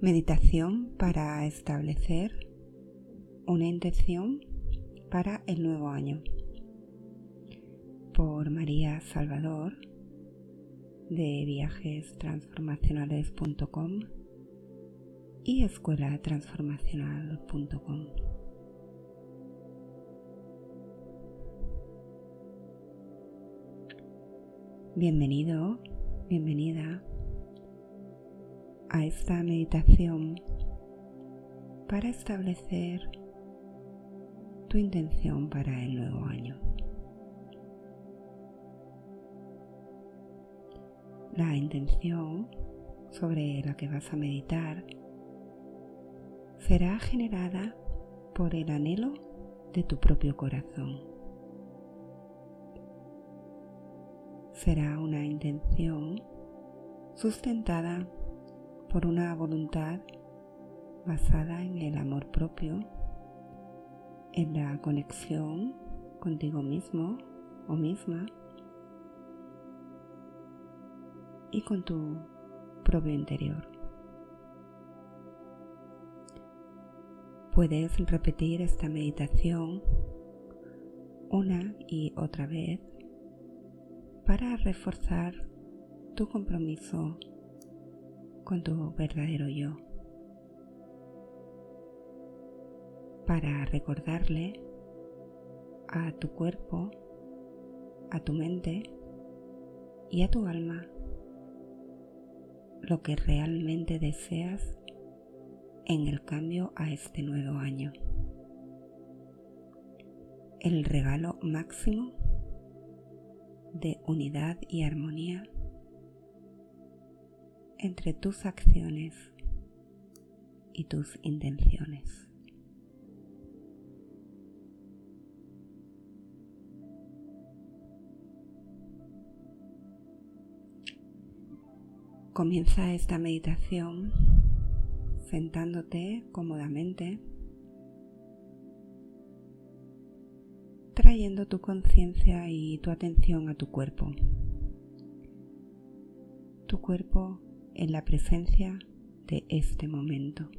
Meditación para establecer una intención para el nuevo año. Por María Salvador de viajestransformacionales.com y escuelatransformacional.com. Bienvenido, bienvenida a esta meditación para establecer tu intención para el nuevo año. La intención sobre la que vas a meditar será generada por el anhelo de tu propio corazón. Será una intención sustentada por una voluntad basada en el amor propio, en la conexión contigo mismo o misma y con tu propio interior. Puedes repetir esta meditación una y otra vez para reforzar tu compromiso con tu verdadero yo. Para recordarle a tu cuerpo, a tu mente y a tu alma lo que realmente deseas en el cambio a este nuevo año. El regalo máximo de unidad y armonía entre tus acciones y tus intenciones. Comienza esta meditación sentándote cómodamente, trayendo tu conciencia y tu atención a tu cuerpo. Tu cuerpo en la presencia de este momento.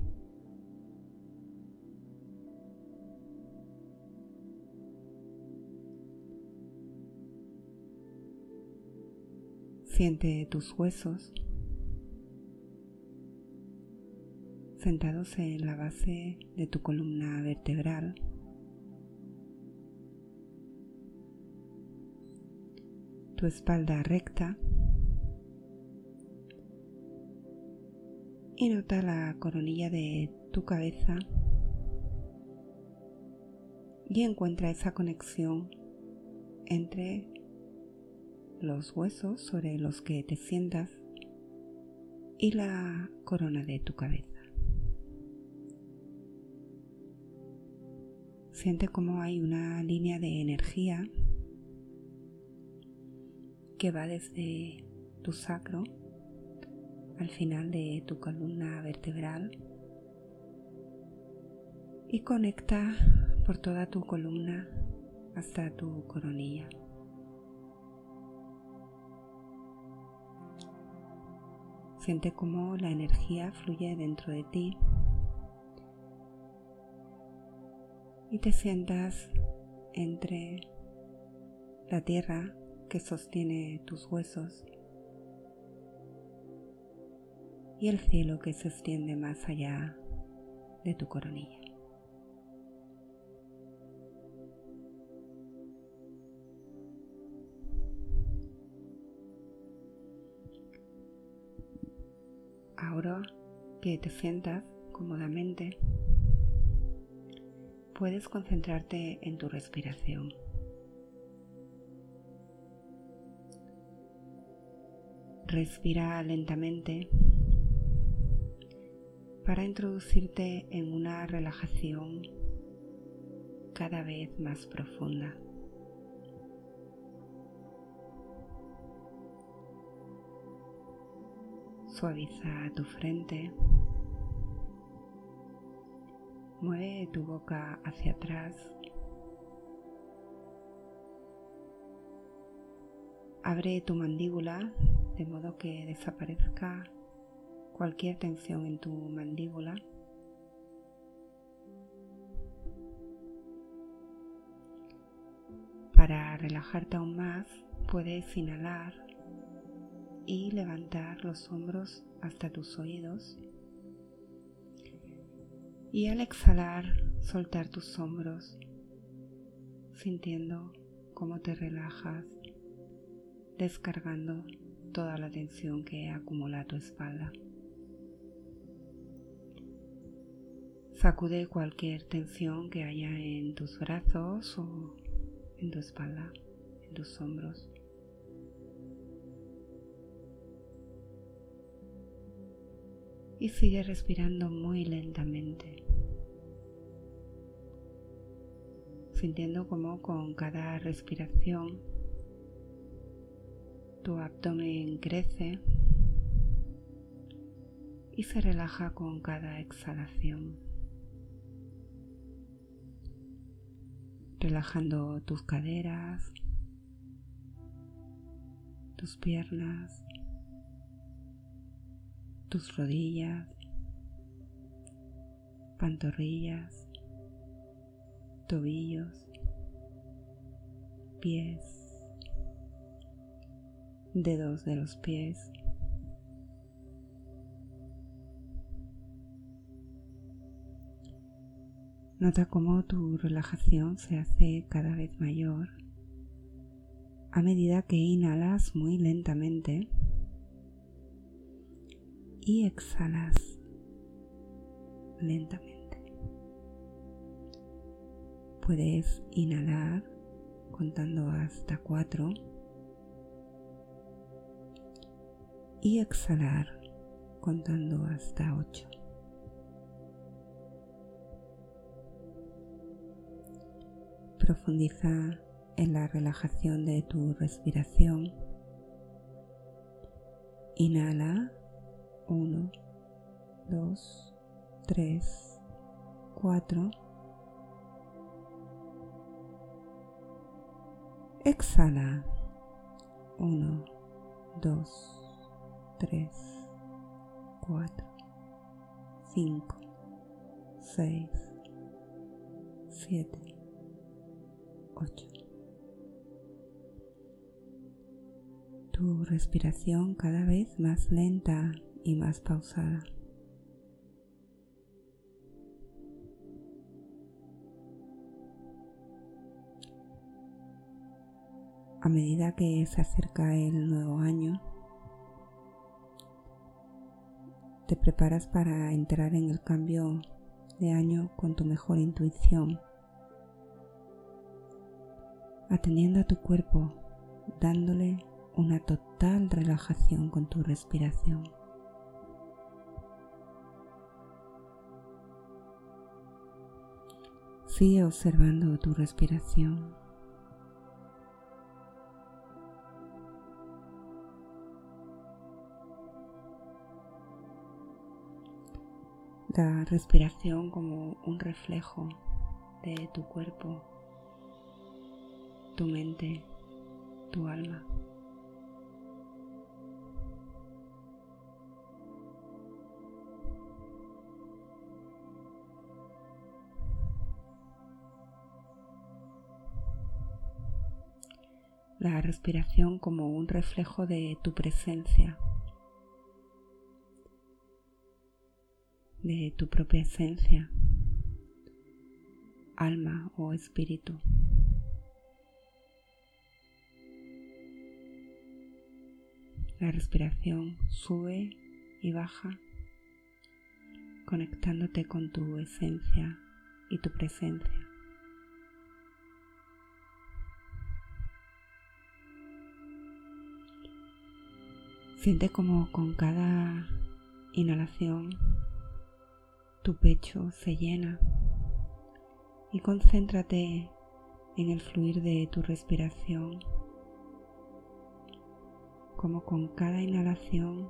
Siente tus huesos sentados en la base de tu columna vertebral. Tu espalda recta y nota la coronilla de tu cabeza y encuentra esa conexión entre los huesos sobre los que te sientas y la corona de tu cabeza. Siente como hay una línea de energía que va desde tu sacro al final de tu columna vertebral y conecta por toda tu columna hasta tu coronilla. Siente cómo la energía fluye dentro de ti y te sientas entre la tierra que sostiene tus huesos y el cielo que se extiende más allá de tu coronilla. Ahora que te sientas cómodamente, puedes concentrarte en tu respiración. Respira lentamente para introducirte en una relajación cada vez más profunda. Suaviza tu frente. Mueve tu boca hacia atrás. Abre tu mandíbula de modo que desaparezca cualquier tensión en tu mandíbula. Para relajarte aún más, puedes inhalar y levantar los hombros hasta tus oídos. Y al exhalar, soltar tus hombros, sintiendo cómo te relajas, descargando toda la tensión que acumula tu espalda. Sacude cualquier tensión que haya en tus brazos o en tu espalda, en tus hombros. y sigue respirando muy lentamente, sintiendo como con cada respiración tu abdomen crece y se relaja con cada exhalación, relajando tus caderas, tus piernas, tus rodillas, pantorrillas, tobillos, pies, dedos de los pies. Nota cómo tu relajación se hace cada vez mayor a medida que inhalas muy lentamente y exhalas lentamente. Puedes inhalar contando hasta cuatro y exhalar contando hasta ocho. Profundiza en la relajación de tu respiración. Inhala 1, 2, 3, 4. Exhala. 1, 2, 3, 4, 5, 6, 7, 8. Tu respiración cada vez más lenta y más pausada. A medida que se acerca el nuevo año, te preparas para entrar en el cambio de año con tu mejor intuición, atendiendo a tu cuerpo, dándole una total relajación con tu respiración. Sigue observando tu respiración. La respiración como un reflejo de tu cuerpo, tu mente, tu alma. la respiración como un reflejo de tu presencia, de tu propia esencia, alma o espíritu. La respiración sube y baja, conectándote con tu esencia y tu presencia. Siente como con cada inhalación tu pecho se llena y concéntrate en el fluir de tu respiración, como con cada inhalación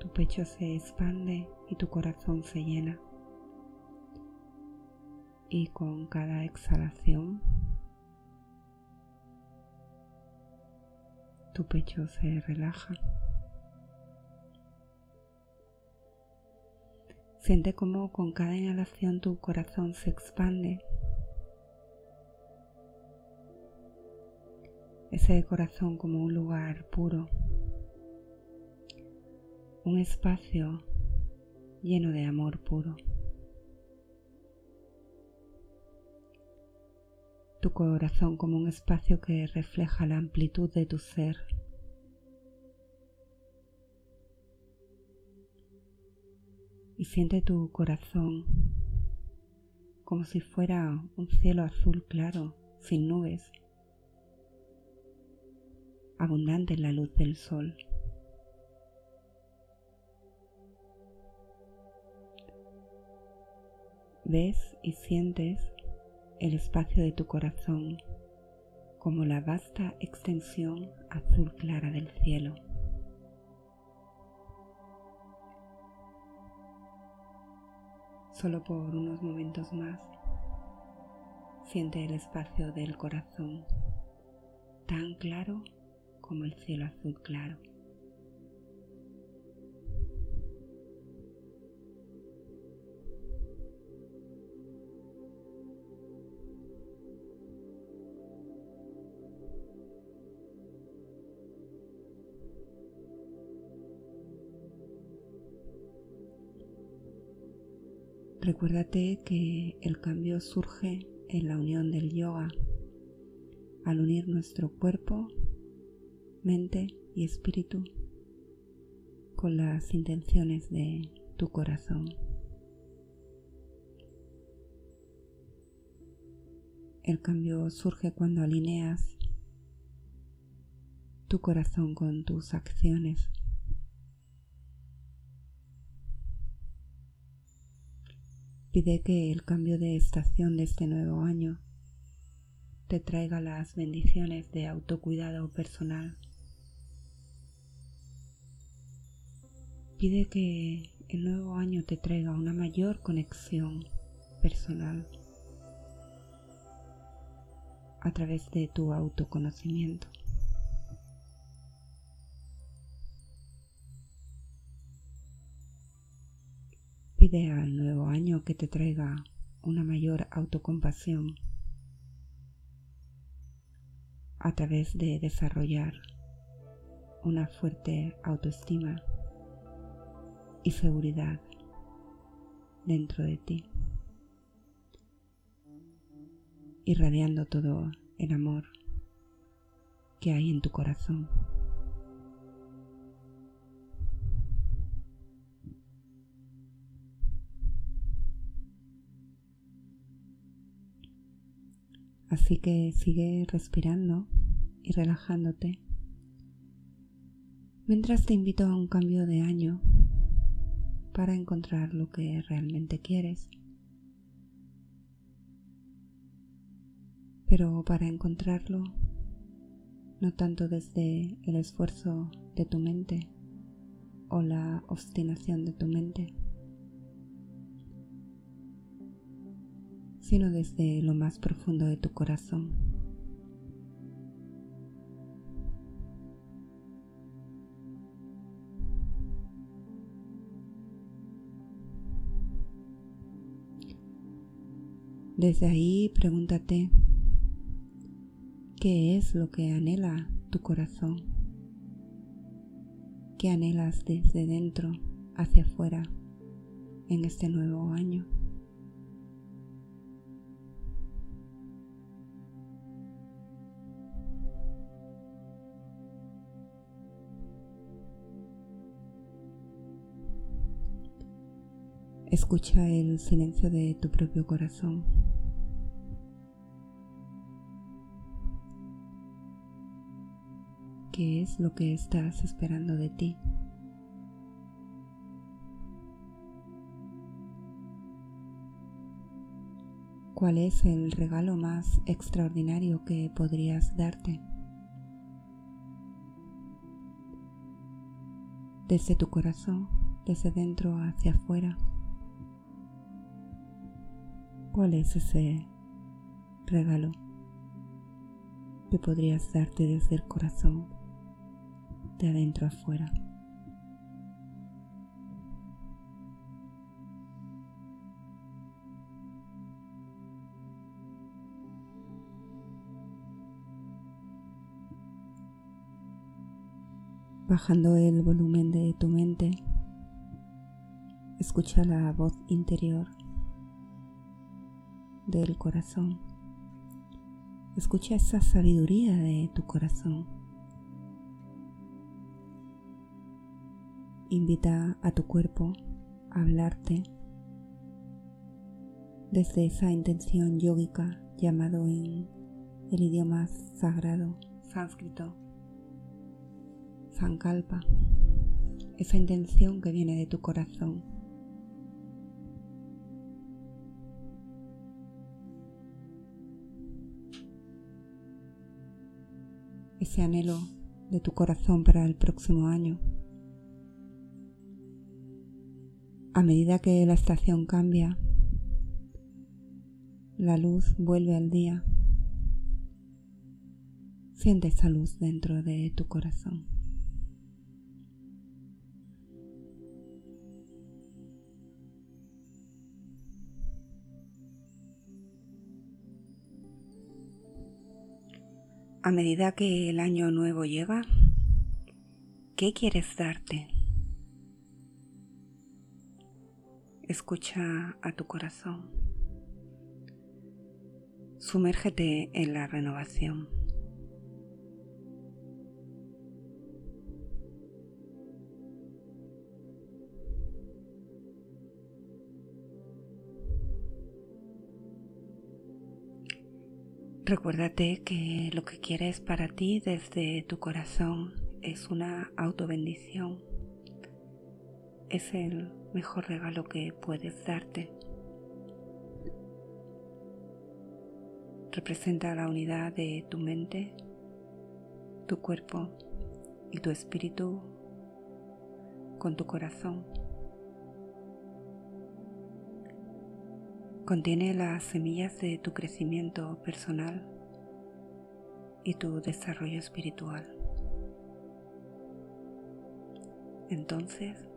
tu pecho se expande y tu corazón se llena. Y con cada exhalación tu pecho se relaja. Siente cómo con cada inhalación tu corazón se expande. Ese corazón como un lugar puro, un espacio lleno de amor puro. Tu corazón como un espacio que refleja la amplitud de tu ser. y siente tu corazón como si fuera un cielo azul claro, sin nubes, abundante en la luz del sol. Ves y sientes el espacio de tu corazón como la vasta extensión azul clara del cielo. Solo por unos momentos más, siente el espacio del corazón tan claro como el cielo azul claro. Recuérdate que el cambio surge en la unión del yoga, al unir nuestro cuerpo, mente y espíritu con las intenciones de tu corazón. El cambio surge cuando alineas tu corazón con tus acciones Pide que el cambio de estación de este nuevo año te traiga las bendiciones de autocuidado personal. Pide que el nuevo año te traiga una mayor conexión personal a través de tu autoconocimiento. Pide al nuevo año que te traiga una mayor autocompasión a través de desarrollar una fuerte autoestima y seguridad dentro de ti, irradiando todo el amor que hay en tu corazón. Así que sigue respirando y relajándote mientras te invito a un cambio de año para encontrar lo que realmente quieres. Pero para encontrarlo no tanto desde el esfuerzo de tu mente o la obstinación de tu mente, sino desde lo más profundo de tu corazón. Desde ahí pregúntate, ¿qué es lo que anhela tu corazón? ¿Qué anhelas desde dentro hacia afuera en este nuevo año? Escucha el silencio de tu propio corazón. ¿Qué es lo que estás esperando de ti? ¿Cuál es el regalo más extraordinario que podrías darte? Desde tu corazón, desde dentro hacia afuera. ¿Cuál es ese regalo que podrías darte desde el corazón, de adentro afuera. Bajando el volumen de tu mente, escucha la voz interior del corazón. Escucha esa sabiduría de tu corazón. Invita a tu cuerpo a hablarte desde esa intención yógica llamado en el idioma sagrado sánscrito Sankalpa, esa intención que viene de tu corazón. Ese anhelo de tu corazón para el próximo año. A medida que la estación cambia, la luz vuelve al día. Siente esa luz dentro de tu corazón. A medida que el año nuevo llega, ¿qué quieres darte? Escucha a tu corazón. Sumérgete en la renovación. Recuérdate que lo que quieres para ti desde tu corazón es una autobendición. Es el mejor regalo que puedes darte. Representa la unidad de tu mente, tu cuerpo y tu espíritu con tu corazón. Contiene las semillas de tu crecimiento personal y tu desarrollo espiritual. Entonces,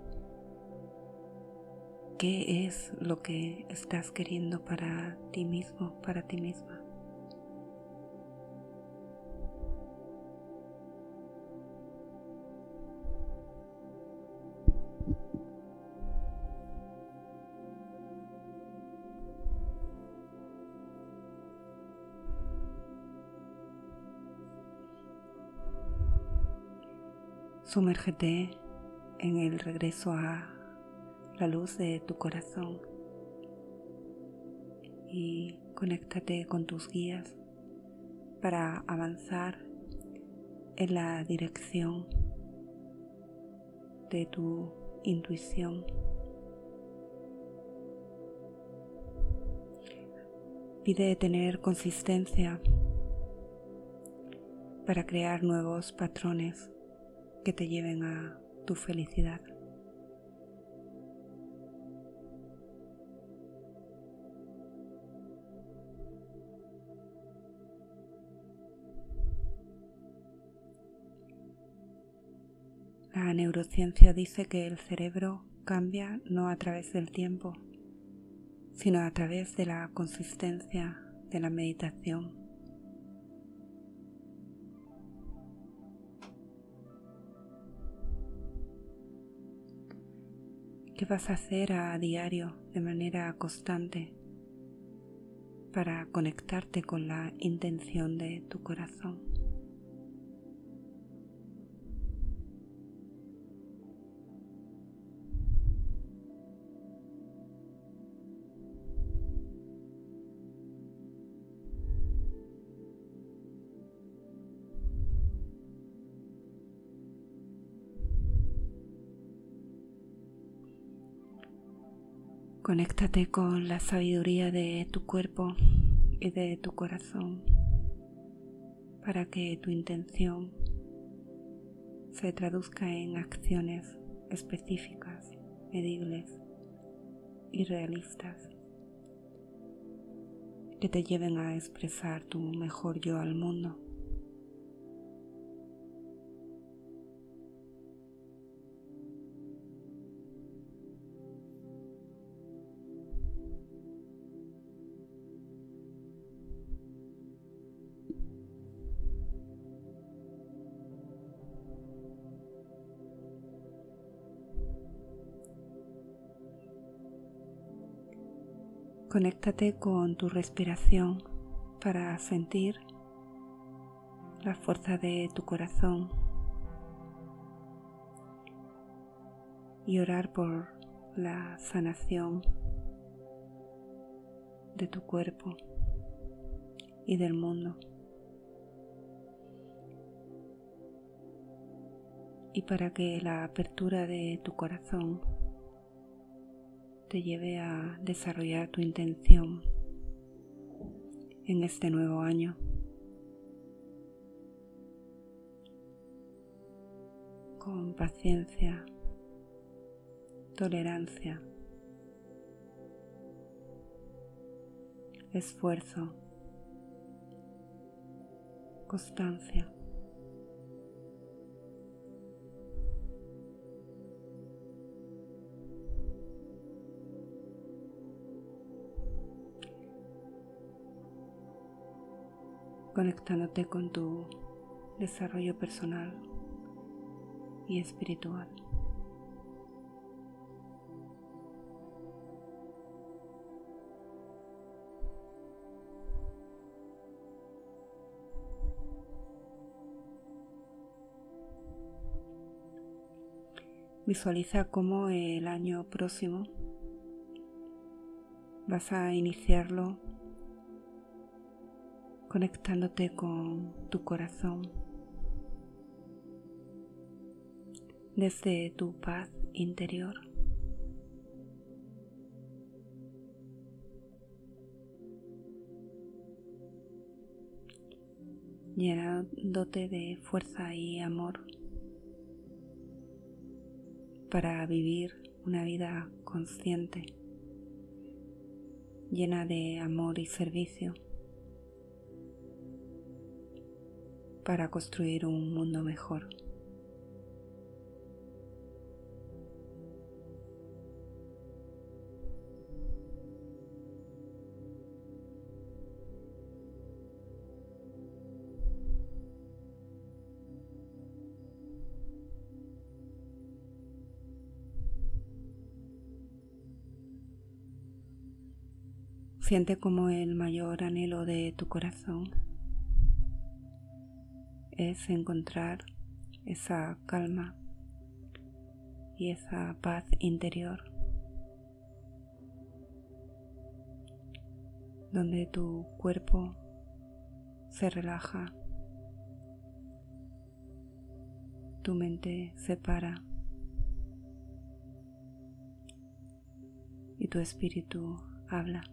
¿qué es lo que estás queriendo para ti mismo, para ti misma? Sumérgete en el regreso a la luz de tu corazón y conéctate con tus guías para avanzar en la dirección de tu intuición. Pide tener consistencia para crear nuevos patrones que te lleven a tu felicidad. La neurociencia dice que el cerebro cambia no a través del tiempo, sino a través de la consistencia de la meditación. ¿Qué vas a hacer a diario de manera constante para conectarte con la intención de tu corazón? Conéctate con la sabiduría de tu cuerpo y de tu corazón para que tu intención se traduzca en acciones específicas, medibles y realistas que te lleven a expresar tu mejor yo al mundo. Conéctate con tu respiración para sentir la fuerza de tu corazón y orar por la sanación de tu cuerpo y del mundo. Y para que la apertura de tu corazón te lleve a desarrollar tu intención en este nuevo año. Con paciencia, tolerancia, esfuerzo, constancia. Conectándote con tu desarrollo personal y espiritual. Visualiza cómo el año próximo vas a iniciarlo conectándote con tu corazón desde tu paz interior. llenándote de fuerza y amor para vivir una vida consciente, llena de amor y servicio, para construir un mundo mejor. Siente como el mayor anhelo de tu corazón es encontrar esa calma y esa paz interior donde tu cuerpo se relaja, tu mente se para y tu espíritu habla.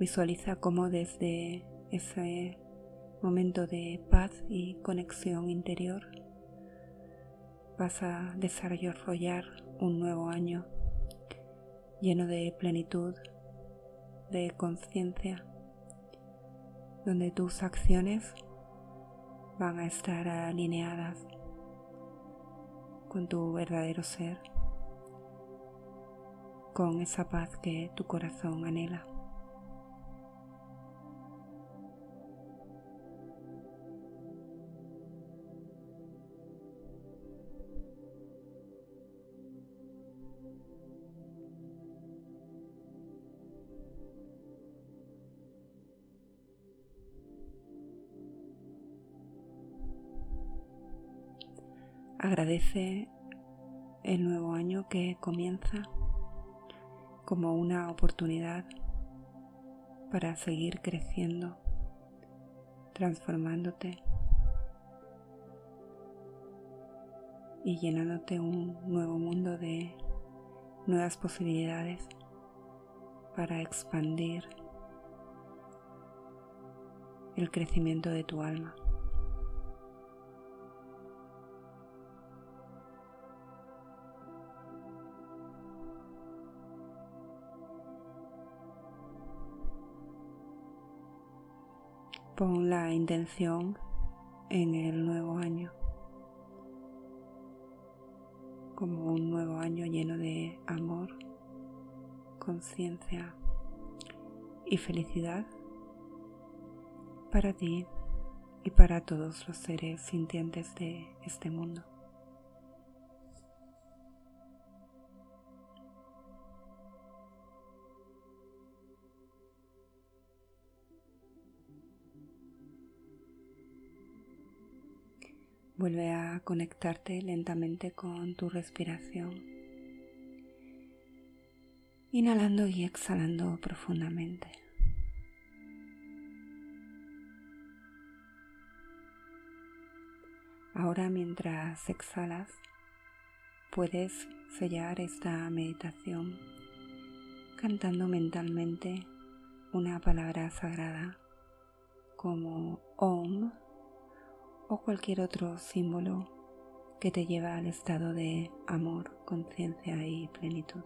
Visualiza cómo desde ese momento de paz y conexión interior vas a desarrollar un nuevo año lleno de plenitud, de conciencia, donde tus acciones van a estar alineadas con tu verdadero ser, con esa paz que tu corazón anhela. Agradece el nuevo año que comienza como una oportunidad para seguir creciendo, transformándote y llenándote un nuevo mundo de nuevas posibilidades para expandir el crecimiento de tu alma. Pon la intención en el nuevo año como un nuevo año lleno de amor, conciencia y felicidad para ti y para todos los seres sintientes de este mundo. Vuelve a conectarte lentamente con tu respiración, inhalando y exhalando profundamente. Ahora mientras exhalas, puedes sellar esta meditación cantando mentalmente una palabra sagrada como Om o cualquier otro símbolo que te lleva al estado de amor, conciencia y plenitud.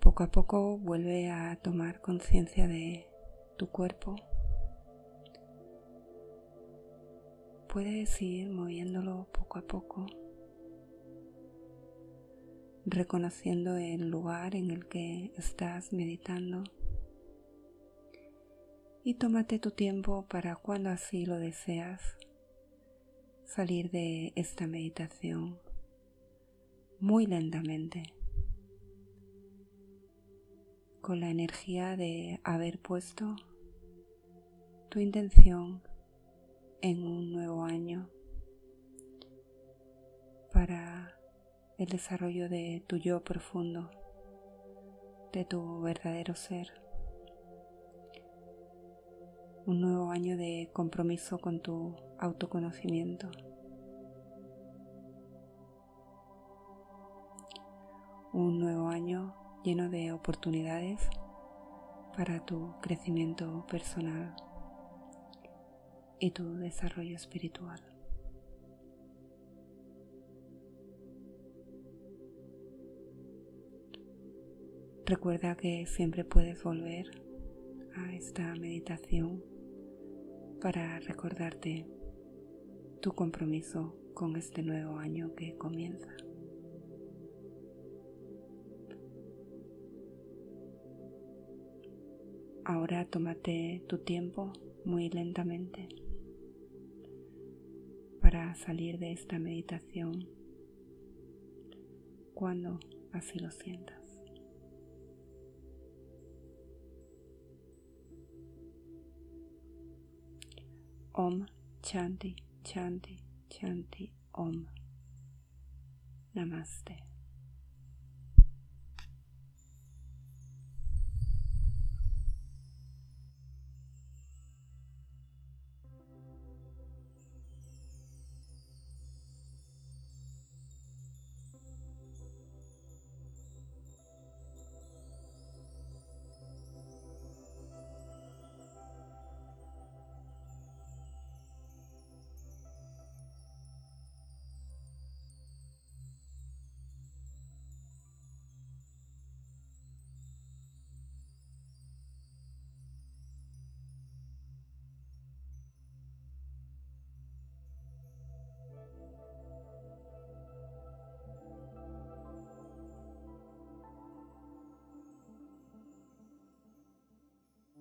Poco a poco vuelve a tomar conciencia de tu cuerpo. Puedes ir moviéndolo poco a poco, reconociendo el lugar en el que estás meditando. Y tómate tu tiempo para cuando así lo deseas salir de esta meditación muy lentamente con la energía de haber puesto intención en un nuevo año para el desarrollo de tu yo profundo, de tu verdadero ser. Un nuevo año de compromiso con tu autoconocimiento. Un nuevo año lleno de oportunidades para tu crecimiento personal y tu desarrollo espiritual. Recuerda que siempre puedes volver a esta meditación para recordarte tu compromiso con este nuevo año que comienza. Ahora tómate tu tiempo muy lentamente salir de esta meditación cuando así lo sientas. Om Chanti Chanti Chanti Om Namaste.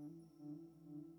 Mm-hmm.